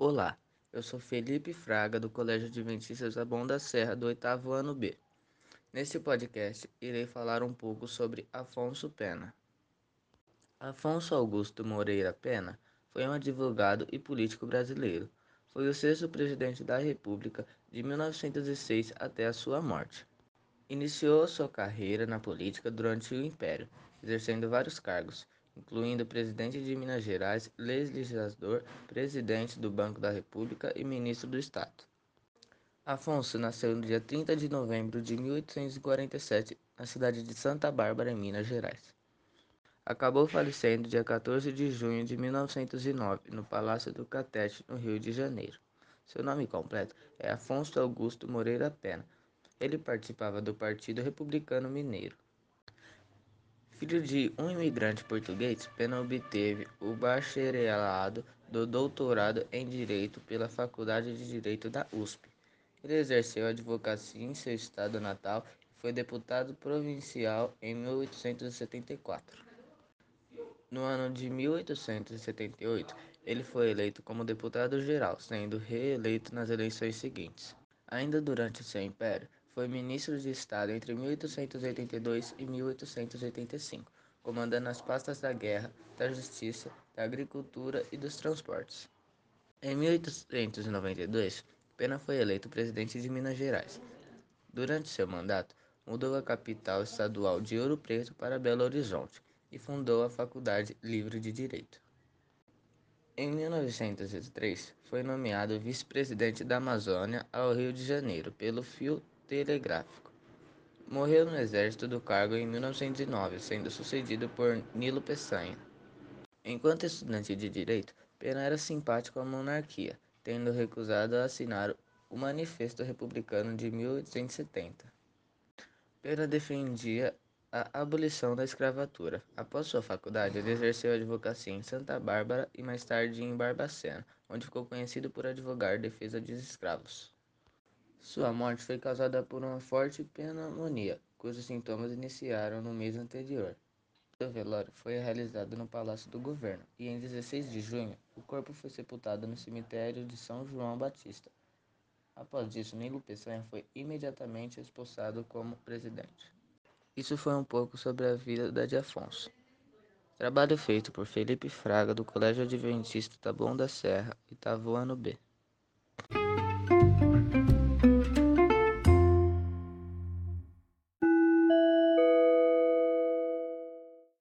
Olá, eu sou Felipe Fraga, do Colégio Adventista Zabão da Serra, do oitavo ano B. Neste podcast, irei falar um pouco sobre Afonso Pena. Afonso Augusto Moreira Pena foi um advogado e político brasileiro. Foi o sexto presidente da República de 1906 até a sua morte. Iniciou sua carreira na política durante o Império, exercendo vários cargos, incluindo presidente de Minas Gerais, legislador, presidente do Banco da República e ministro do Estado. Afonso nasceu no dia 30 de novembro de 1847, na cidade de Santa Bárbara, em Minas Gerais. Acabou falecendo dia 14 de junho de 1909, no Palácio do Catete, no Rio de Janeiro. Seu nome completo é Afonso Augusto Moreira Pena. Ele participava do Partido Republicano Mineiro. Filho de um imigrante português, Pena obteve o bacharelado do doutorado em Direito pela Faculdade de Direito da USP. Ele exerceu advocacia em seu estado natal e foi deputado provincial em 1874. No ano de 1878, ele foi eleito como deputado geral, sendo reeleito nas eleições seguintes. Ainda durante seu império, foi ministro de Estado entre 1882 e 1885, comandando as pastas da Guerra, da Justiça, da Agricultura e dos Transportes. Em 1892, Pena foi eleito presidente de Minas Gerais. Durante seu mandato, mudou a capital estadual de Ouro Preto para Belo Horizonte e fundou a Faculdade Livre de Direito. Em 1903, foi nomeado vice-presidente da Amazônia ao Rio de Janeiro pelo fio telegráfico. Morreu no exército do cargo em 1909, sendo sucedido por Nilo Peçanha. Enquanto estudante de direito, Pena era simpático à monarquia, tendo recusado a assinar o Manifesto Republicano de 1870. Pena defendia a abolição da escravatura. Após sua faculdade, ele exerceu advocacia em Santa Bárbara e mais tarde em Barbacena, onde ficou conhecido por advogar defesa de escravos. Sua morte foi causada por uma forte pneumonia, cujos sintomas iniciaram no mês anterior. Seu velório foi realizado no Palácio do Governo e, em 16 de junho, o corpo foi sepultado no cemitério de São João Batista. Após isso, Nilo Peçanha foi imediatamente expulsado como presidente. Isso foi um pouco sobre a vida de Afonso. Trabalho feito por Felipe Fraga, do Colégio Adventista Taboão da Serra, oitavo ano B.